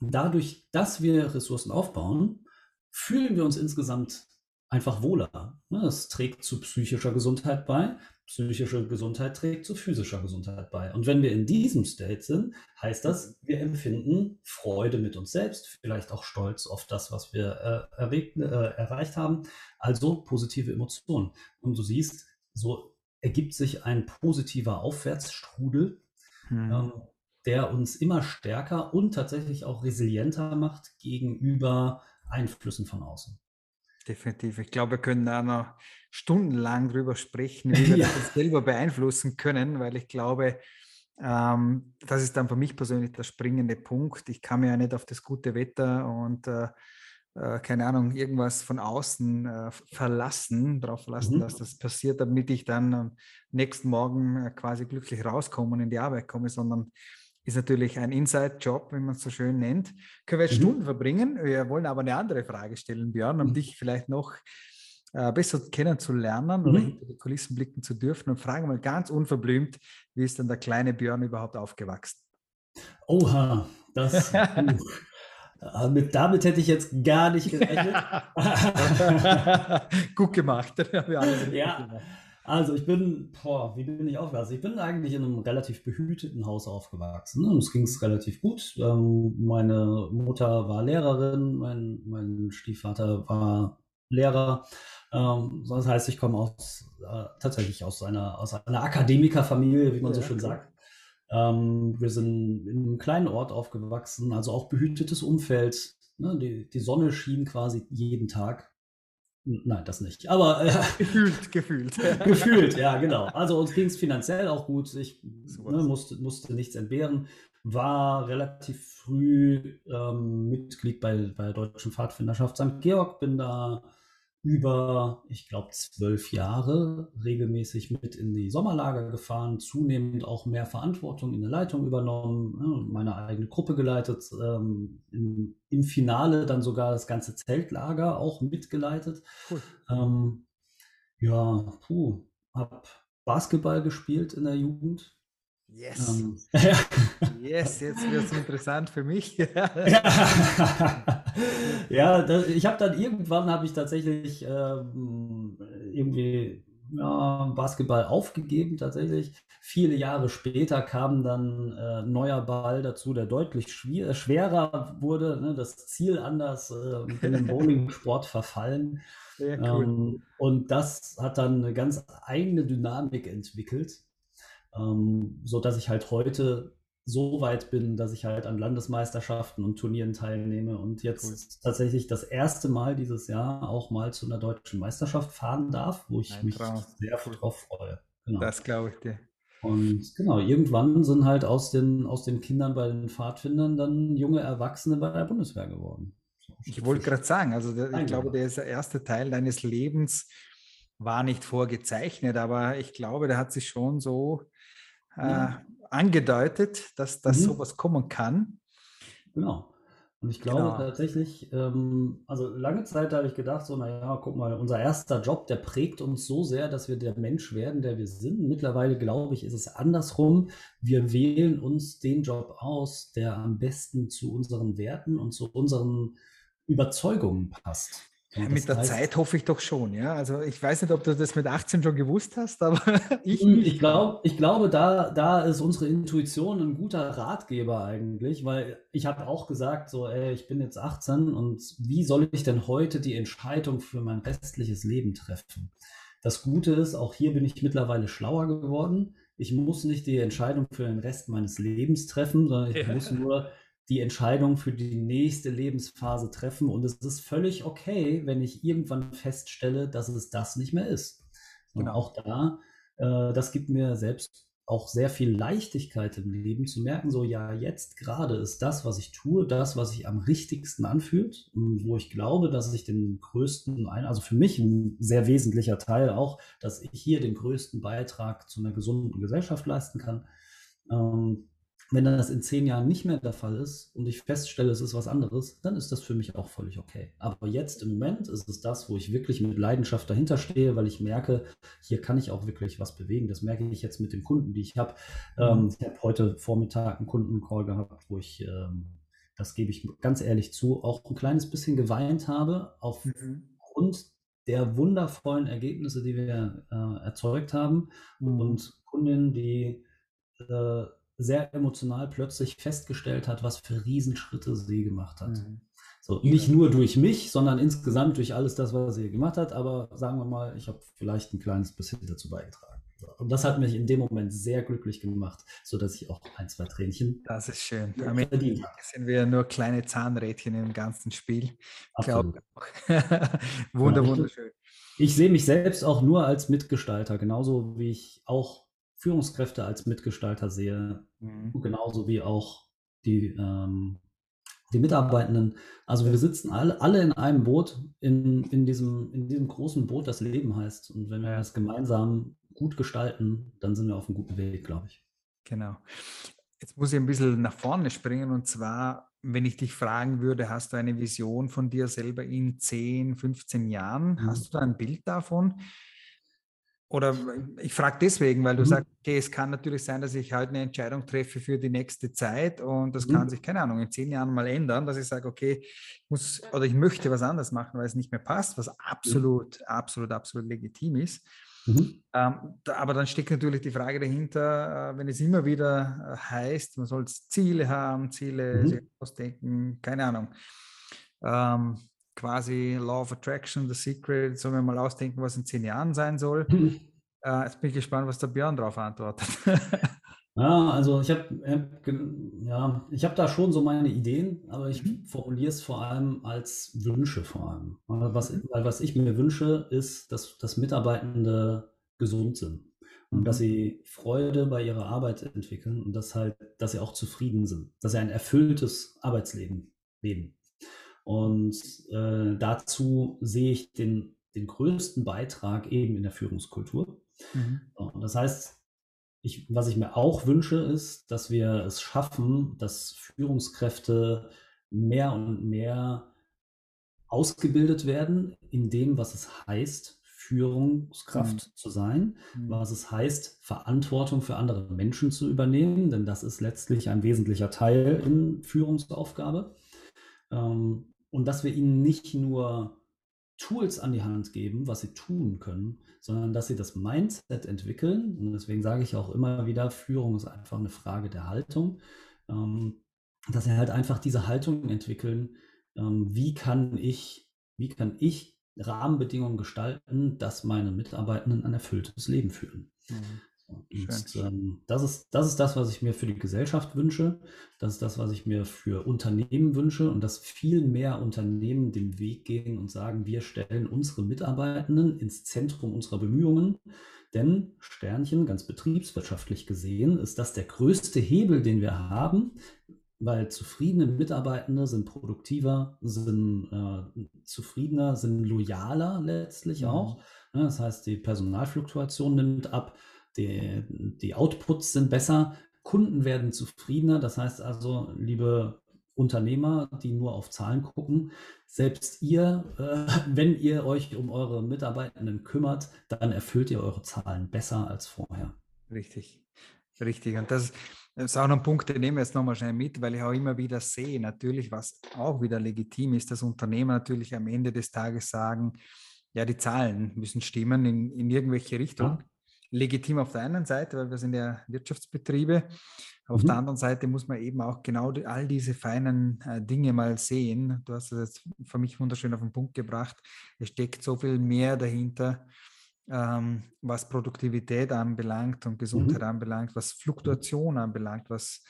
dadurch, dass wir Ressourcen aufbauen, fühlen wir uns insgesamt einfach wohler. Es trägt zu psychischer Gesundheit bei psychische Gesundheit trägt zu physischer Gesundheit bei. Und wenn wir in diesem State sind, heißt das, wir empfinden Freude mit uns selbst, vielleicht auch Stolz auf das, was wir äh, erregt, äh, erreicht haben, also positive Emotionen. Und du siehst, so ergibt sich ein positiver Aufwärtsstrudel, hm. ähm, der uns immer stärker und tatsächlich auch resilienter macht gegenüber Einflüssen von außen. Definitiv. Ich glaube, wir können da noch stundenlang drüber sprechen, wie wir ja. das selber beeinflussen können, weil ich glaube, ähm, das ist dann für mich persönlich der springende Punkt. Ich kann mir ja nicht auf das gute Wetter und äh, äh, keine Ahnung, irgendwas von außen äh, verlassen, darauf verlassen, mhm. dass das passiert, damit ich dann am nächsten Morgen äh, quasi glücklich rauskomme und in die Arbeit komme, sondern ist natürlich ein Inside-Job, wie man es so schön nennt. Können wir jetzt mhm. Stunden verbringen. Wir wollen aber eine andere Frage stellen, Björn, um mhm. dich vielleicht noch äh, besser kennenzulernen mhm. oder hinter die Kulissen blicken zu dürfen und fragen mal ganz unverblümt, wie ist denn der kleine Björn überhaupt aufgewachsen? Oha, das. Mit, damit hätte ich jetzt gar nicht gerechnet. Gut gemacht. ja, also ich bin, boah, wie bin ich aufgewachsen? Ich bin eigentlich in einem relativ behüteten Haus aufgewachsen. Ne? Uns ging es relativ gut. Ähm, meine Mutter war Lehrerin, mein, mein Stiefvater war Lehrer. Ähm, das heißt, ich komme aus, äh, tatsächlich aus einer, aus einer Akademikerfamilie, wie man ja, so schön sagt. Ähm, wir sind in einem kleinen Ort aufgewachsen, also auch behütetes Umfeld. Ne? Die, die Sonne schien quasi jeden Tag. Nein, das nicht. Aber äh, gefühlt, gefühlt. gefühlt, ja, genau. Also uns ging es finanziell auch gut. Ich ne, musste, musste nichts entbehren. War relativ früh ähm, Mitglied bei, bei der Deutschen Pfadfinderschaft St. Georg, bin da über, ich glaube, zwölf Jahre regelmäßig mit in die Sommerlager gefahren, zunehmend auch mehr Verantwortung in der Leitung übernommen, ne, meine eigene Gruppe geleitet, ähm, im, im, Finale dann sogar das ganze Zeltlager auch mitgeleitet. Cool. Ähm, ja, puh, habe Basketball gespielt in der Jugend, Yes. Um, yes, jetzt wird es interessant für mich. ja, das, ich habe dann irgendwann habe ich tatsächlich ähm, irgendwie ja, Basketball aufgegeben tatsächlich. Viele Jahre später kam dann äh, neuer Ball dazu, der deutlich schwer, schwerer wurde. Ne, das Ziel anders äh, in den Bowling-Sport verfallen. Cool. Ähm, und das hat dann eine ganz eigene Dynamik entwickelt ähm, so dass ich halt heute so weit bin, dass ich halt an Landesmeisterschaften und Turnieren teilnehme und jetzt cool. tatsächlich das erste Mal dieses Jahr auch mal zu einer deutschen Meisterschaft fahren darf, wo ich Ein mich Traum. sehr drauf freue. Genau. Das glaube ich dir. Und genau, irgendwann sind halt aus den, aus den Kindern bei den Pfadfindern dann junge Erwachsene bei der Bundeswehr geworden. So, ich wollte gerade sagen, also der, ich glaube, der erste Teil deines Lebens war nicht vorgezeichnet, aber ich glaube, der hat sich schon so äh. Angedeutet, dass, dass mhm. sowas kommen kann. Genau. Und ich glaube genau. tatsächlich, ähm, also lange Zeit habe ich gedacht, so, naja, guck mal, unser erster Job, der prägt uns so sehr, dass wir der Mensch werden, der wir sind. Mittlerweile glaube ich, ist es andersrum. Wir wählen uns den Job aus, der am besten zu unseren Werten und zu unseren Überzeugungen passt. Ja, mit der heißt, Zeit hoffe ich doch schon, ja. Also ich weiß nicht, ob du das mit 18 schon gewusst hast, aber ich. Ich, glaub, ich glaube, da, da ist unsere Intuition ein guter Ratgeber eigentlich, weil ich habe auch gesagt, so, ey, ich bin jetzt 18 und wie soll ich denn heute die Entscheidung für mein restliches Leben treffen? Das Gute ist, auch hier bin ich mittlerweile schlauer geworden. Ich muss nicht die Entscheidung für den Rest meines Lebens treffen, sondern ich ja. muss nur die Entscheidung für die nächste Lebensphase treffen. Und es ist völlig okay, wenn ich irgendwann feststelle, dass es das nicht mehr ist. Und genau. auch da, äh, das gibt mir selbst auch sehr viel Leichtigkeit im Leben zu merken, so ja, jetzt gerade ist das, was ich tue, das, was sich am richtigsten anfühlt und wo ich glaube, dass ich den größten, also für mich ein sehr wesentlicher Teil auch, dass ich hier den größten Beitrag zu einer gesunden Gesellschaft leisten kann. Ähm, wenn das in zehn Jahren nicht mehr der Fall ist und ich feststelle, es ist was anderes, dann ist das für mich auch völlig okay. Aber jetzt im Moment ist es das, wo ich wirklich mit Leidenschaft dahinter stehe, weil ich merke, hier kann ich auch wirklich was bewegen. Das merke ich jetzt mit den Kunden, die ich habe. Mhm. Ähm, ich habe heute Vormittag einen Kundencall gehabt, wo ich, ähm, das gebe ich ganz ehrlich zu, auch ein kleines bisschen geweint habe aufgrund mhm. der wundervollen Ergebnisse, die wir äh, erzeugt haben mhm. und Kundinnen, die äh, sehr emotional plötzlich festgestellt hat, was für Riesenschritte sie gemacht hat. Mhm. So, nicht nur durch mich, sondern insgesamt durch alles das, was sie gemacht hat, aber sagen wir mal, ich habe vielleicht ein kleines bisschen dazu beigetragen. Und das hat mich in dem Moment sehr glücklich gemacht, sodass ich auch ein, zwei Tränchen. Das ist schön. Am Ende sind wir nur kleine Zahnrädchen im ganzen Spiel. Wunder, wunderschön. Ich, ich sehe mich selbst auch nur als Mitgestalter, genauso wie ich auch Führungskräfte als Mitgestalter sehe, mhm. genauso wie auch die, ähm, die Mitarbeitenden. Also wir sitzen alle, alle in einem Boot, in, in, diesem, in diesem großen Boot, das Leben heißt. Und wenn wir das gemeinsam gut gestalten, dann sind wir auf einem guten Weg, glaube ich. Genau. Jetzt muss ich ein bisschen nach vorne springen und zwar, wenn ich dich fragen würde, hast du eine Vision von dir selber in 10, 15 Jahren? Mhm. Hast du da ein Bild davon? Oder ich frage deswegen, weil du mhm. sagst, okay, es kann natürlich sein, dass ich halt eine Entscheidung treffe für die nächste Zeit und das mhm. kann sich, keine Ahnung, in zehn Jahren mal ändern, dass ich sage, okay, ich muss oder ich möchte was anderes machen, weil es nicht mehr passt, was absolut, mhm. absolut, absolut legitim ist. Mhm. Ähm, da, aber dann steckt natürlich die Frage dahinter, äh, wenn es immer wieder äh, heißt, man soll Ziele haben, Ziele mhm. ausdenken, keine Ahnung. Ähm, quasi Law of Attraction, The Secret, sollen wir mal ausdenken, was in zehn Jahren sein soll. Mhm. Äh, jetzt bin ich gespannt, was der Björn darauf antwortet. ja, also ich habe ja, ich habe da schon so meine Ideen, aber ich mhm. formuliere es vor allem als Wünsche vor allem. Was, mhm. weil was ich mir wünsche, ist, dass, dass Mitarbeitende gesund sind und dass mhm. sie Freude bei ihrer Arbeit entwickeln und dass halt, dass sie auch zufrieden sind, dass sie ein erfülltes Arbeitsleben leben. Und äh, dazu sehe ich den, den größten Beitrag eben in der Führungskultur. Mhm. Und das heißt, ich, was ich mir auch wünsche, ist, dass wir es schaffen, dass Führungskräfte mehr und mehr ausgebildet werden in dem, was es heißt, Führungskraft mhm. zu sein, mhm. was es heißt, Verantwortung für andere Menschen zu übernehmen, denn das ist letztlich ein wesentlicher Teil in Führungsaufgabe. Ähm, und dass wir ihnen nicht nur Tools an die Hand geben, was sie tun können, sondern dass sie das Mindset entwickeln. Und deswegen sage ich auch immer wieder, Führung ist einfach eine Frage der Haltung, ähm, dass sie halt einfach diese Haltung entwickeln. Ähm, wie kann ich, wie kann ich Rahmenbedingungen gestalten, dass meine Mitarbeitenden ein erfülltes Leben führen? Mhm. Und, ähm, das, ist, das ist das, was ich mir für die Gesellschaft wünsche. Das ist das, was ich mir für Unternehmen wünsche und dass viel mehr Unternehmen den Weg gehen und sagen, wir stellen unsere Mitarbeitenden ins Zentrum unserer Bemühungen. Denn Sternchen, ganz betriebswirtschaftlich gesehen, ist das der größte Hebel, den wir haben, weil zufriedene Mitarbeitende sind produktiver, sind äh, zufriedener, sind loyaler letztlich mhm. auch. Das heißt, die Personalfluktuation nimmt ab, die, die Outputs sind besser, Kunden werden zufriedener. Das heißt also, liebe Unternehmer, die nur auf Zahlen gucken, selbst ihr, äh, wenn ihr euch um eure Mitarbeitenden kümmert, dann erfüllt ihr eure Zahlen besser als vorher. Richtig, richtig. Und das, das ist auch noch ein Punkt, den nehmen wir jetzt nochmal schnell mit, weil ich auch immer wieder sehe, natürlich, was auch wieder legitim ist, dass Unternehmer natürlich am Ende des Tages sagen, ja, die Zahlen müssen stimmen in, in irgendwelche Richtung. Ja. Legitim auf der einen Seite, weil wir sind ja Wirtschaftsbetriebe. Aber mhm. auf der anderen Seite muss man eben auch genau die, all diese feinen äh, Dinge mal sehen. Du hast es jetzt für mich wunderschön auf den Punkt gebracht. Es steckt so viel mehr dahinter, ähm, was Produktivität anbelangt und Gesundheit mhm. anbelangt, was Fluktuation anbelangt, was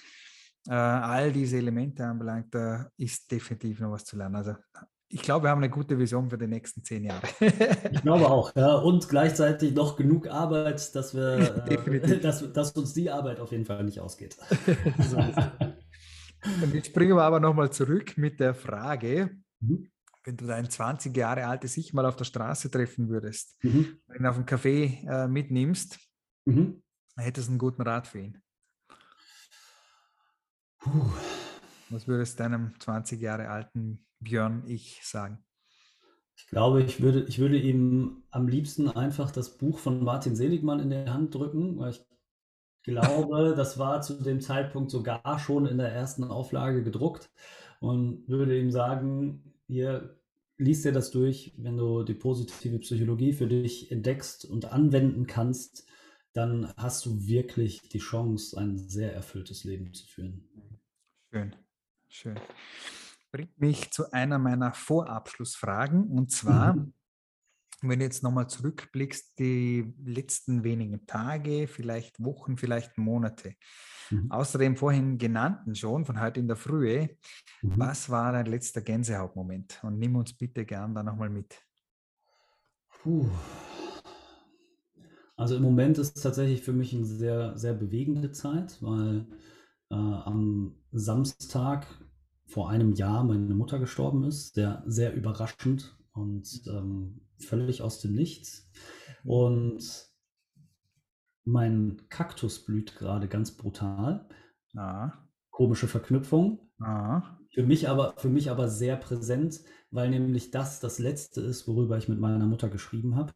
äh, all diese Elemente anbelangt, da ist definitiv noch was zu lernen. Also ich glaube, wir haben eine gute Vision für die nächsten zehn Jahre. ich glaube auch. Ja, und gleichzeitig noch genug Arbeit, dass, wir, äh, dass, dass, uns die Arbeit auf jeden Fall nicht ausgeht. und jetzt springen wir aber nochmal zurück mit der Frage, mhm. wenn du dein 20 Jahre altes Ich mal auf der Straße treffen würdest, mhm. ihn auf einen Café äh, mitnimmst, mhm. hättest du einen guten Rat für ihn. Puh. Was würdest du deinem 20 Jahre alten Björn ich sagen? Ich glaube, ich würde, ich würde ihm am liebsten einfach das Buch von Martin Seligmann in die Hand drücken, weil ich glaube, das war zu dem Zeitpunkt sogar schon in der ersten Auflage gedruckt und würde ihm sagen, hier liest dir das durch, wenn du die positive Psychologie für dich entdeckst und anwenden kannst, dann hast du wirklich die Chance, ein sehr erfülltes Leben zu führen. Schön, schön bringt mich zu einer meiner Vorabschlussfragen. Und zwar, mhm. wenn du jetzt nochmal zurückblickst, die letzten wenigen Tage, vielleicht Wochen, vielleicht Monate. Mhm. Außer dem vorhin genannten schon, von heute in der Frühe, mhm. was war dein letzter Gänsehautmoment? Und nimm uns bitte gern da nochmal mit. Puh. Also im Moment ist es tatsächlich für mich eine sehr, sehr bewegende Zeit, weil äh, am Samstag vor einem Jahr meine Mutter gestorben ist, sehr, sehr überraschend und ähm, völlig aus dem Nichts. Und mein Kaktus blüht gerade ganz brutal. Ah. Komische Verknüpfung. Ah. Für mich aber, für mich aber sehr präsent, weil nämlich das das letzte ist, worüber ich mit meiner Mutter geschrieben habe.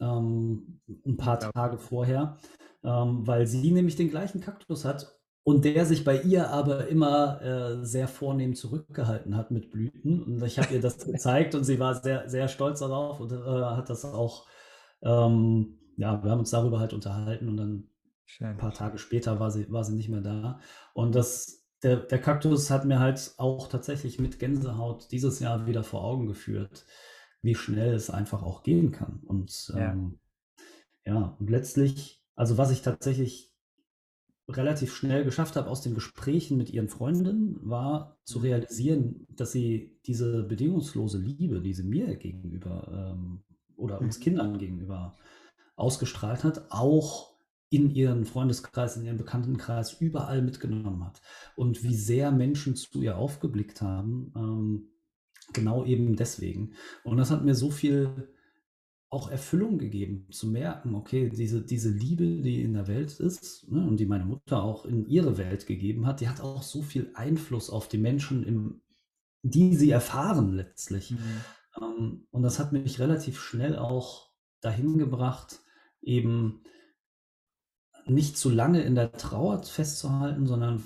Ähm, ein paar Tage vorher, ähm, weil sie nämlich den gleichen Kaktus hat und der sich bei ihr aber immer äh, sehr vornehm zurückgehalten hat mit Blüten. Und ich habe ihr das gezeigt und sie war sehr, sehr stolz darauf und äh, hat das auch, ähm, ja, wir haben uns darüber halt unterhalten und dann Schön. ein paar Tage später war sie, war sie nicht mehr da. Und das, der, der Kaktus hat mir halt auch tatsächlich mit Gänsehaut dieses Jahr wieder vor Augen geführt, wie schnell es einfach auch gehen kann. Und ähm, ja. ja, und letztlich, also was ich tatsächlich relativ schnell geschafft habe aus den Gesprächen mit ihren Freundinnen, war zu mhm. realisieren, dass sie diese bedingungslose Liebe, die sie mir gegenüber ähm, oder uns mhm. Kindern gegenüber ausgestrahlt hat, auch in ihren Freundeskreis, in ihren Bekanntenkreis überall mitgenommen hat. Und wie sehr Menschen zu ihr aufgeblickt haben, ähm, genau eben deswegen. Und das hat mir so viel auch Erfüllung gegeben, zu merken, okay, diese, diese Liebe, die in der Welt ist ne, und die meine Mutter auch in ihre Welt gegeben hat, die hat auch so viel Einfluss auf die Menschen, im, die sie erfahren letztlich. Mhm. Ähm, und das hat mich relativ schnell auch dahin gebracht, eben nicht zu lange in der Trauer festzuhalten, sondern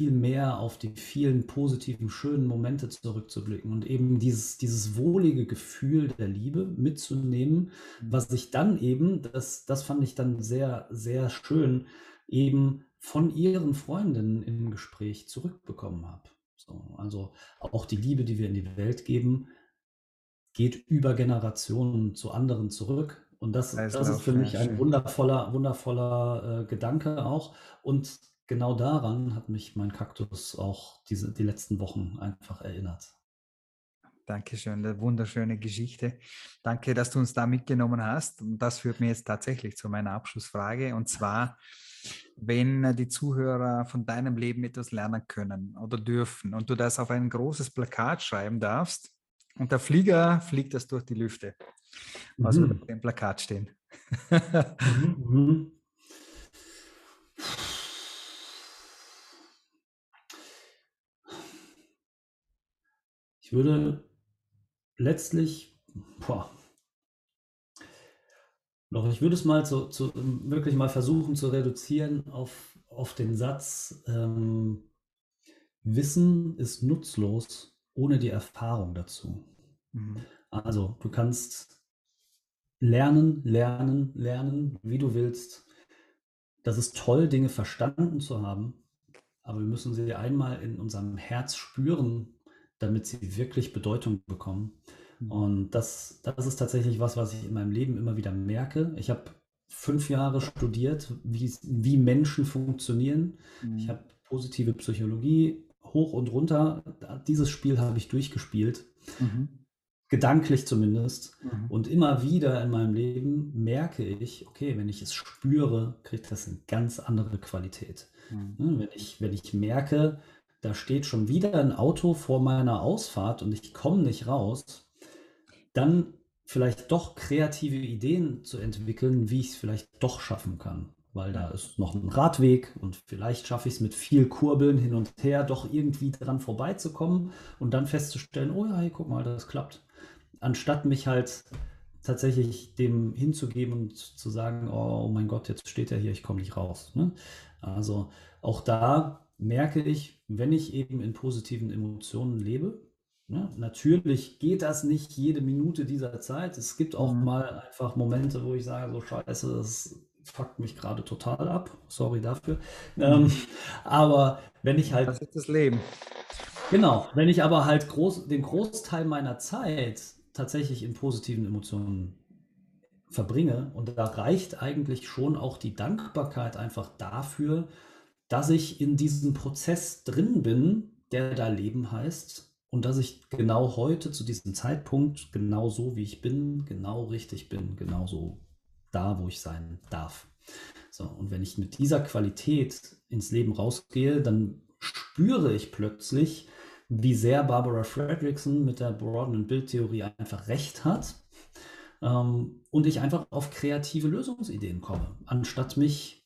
viel mehr auf die vielen positiven, schönen Momente zurückzublicken und eben dieses, dieses wohlige Gefühl der Liebe mitzunehmen, was ich dann eben, das, das fand ich dann sehr, sehr schön, eben von ihren Freundinnen im Gespräch zurückbekommen habe. So, also auch die Liebe, die wir in die Welt geben, geht über Generationen zu anderen zurück Und das, das ist für mich ein wundervoller, wundervoller äh, Gedanke auch. Und genau daran hat mich mein Kaktus auch diese, die letzten Wochen einfach erinnert. Dankeschön, eine wunderschöne Geschichte. Danke, dass du uns da mitgenommen hast. Und das führt mir jetzt tatsächlich zu meiner Abschlussfrage. Und zwar, wenn die Zuhörer von deinem Leben etwas lernen können oder dürfen und du das auf ein großes Plakat schreiben darfst und der Flieger fliegt das durch die Lüfte. Was mhm. wird auf dem Plakat stehen? mhm. Ich würde letztlich, boah, doch ich würde es mal zu, zu, wirklich mal versuchen zu reduzieren auf, auf den Satz, ähm, Wissen ist nutzlos ohne die Erfahrung dazu. Mhm. Also du kannst lernen, lernen, lernen, wie du willst. Das ist toll, Dinge verstanden zu haben, aber wir müssen sie einmal in unserem Herz spüren, damit sie wirklich Bedeutung bekommen. Mhm. Und das, das ist tatsächlich was, was ich in meinem Leben immer wieder merke. Ich habe fünf Jahre studiert, wie, wie Menschen funktionieren. Mhm. Ich habe positive Psychologie hoch und runter. Dieses Spiel habe ich durchgespielt. Mhm. Gedanklich zumindest. Mhm. Und immer wieder in meinem Leben merke ich, okay, wenn ich es spüre, kriegt das eine ganz andere Qualität. Mhm. Ne, wenn, ich, wenn ich merke, da steht schon wieder ein Auto vor meiner Ausfahrt und ich komme nicht raus, dann vielleicht doch kreative Ideen zu entwickeln, wie ich es vielleicht doch schaffen kann. Weil da ist noch ein Radweg und vielleicht schaffe ich es mit viel Kurbeln hin und her, doch irgendwie dran vorbeizukommen und dann festzustellen, oh ja, hey, guck mal, das klappt. Anstatt mich halt tatsächlich dem hinzugeben und zu sagen, oh, mein Gott, jetzt steht er hier, ich komme nicht raus. Ne? Also auch da merke ich, wenn ich eben in positiven Emotionen lebe, ne, natürlich geht das nicht jede Minute dieser Zeit. Es gibt auch mhm. mal einfach Momente, wo ich sage, so scheiße, das fuckt mich gerade total ab. Sorry dafür. Mhm. Ähm, aber wenn ich halt. Das ist das Leben. Genau, wenn ich aber halt groß, den Großteil meiner Zeit tatsächlich in positiven Emotionen verbringe und da reicht eigentlich schon auch die Dankbarkeit einfach dafür, dass ich in diesem Prozess drin bin, der da Leben heißt und dass ich genau heute zu diesem Zeitpunkt genau so wie ich bin, genau richtig bin, genau so da, wo ich sein darf. So, und wenn ich mit dieser Qualität ins Leben rausgehe, dann spüre ich plötzlich, wie sehr Barbara Fredrickson mit der Broaden- Bildtheorie einfach recht hat ähm, und ich einfach auf kreative Lösungsideen komme, anstatt mich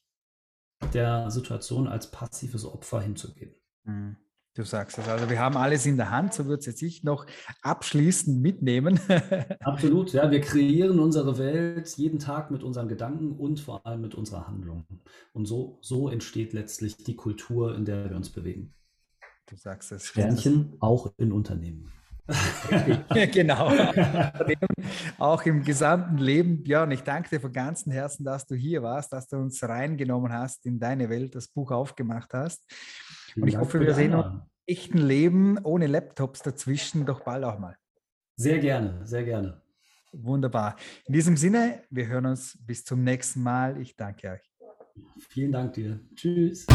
der Situation als passives Opfer hinzugeben. Mhm. Du sagst es. Also wir haben alles in der Hand, so würde es jetzt ich noch abschließend mitnehmen. Absolut, ja. Wir kreieren unsere Welt jeden Tag mit unseren Gedanken und vor allem mit unserer Handlung. Und so, so entsteht letztlich die Kultur, in der wir uns bewegen. Du sagst es. Sternchen auch in Unternehmen. genau. auch im gesamten Leben. Björn, ich danke dir von ganzem Herzen, dass du hier warst, dass du uns reingenommen hast in deine Welt, das Buch aufgemacht hast. Und ich hoffe, wir sehen uns im echten Leben ohne Laptops dazwischen doch bald auch mal. Sehr gerne, sehr gerne. Wunderbar. In diesem Sinne, wir hören uns bis zum nächsten Mal. Ich danke euch. Vielen Dank dir. Tschüss.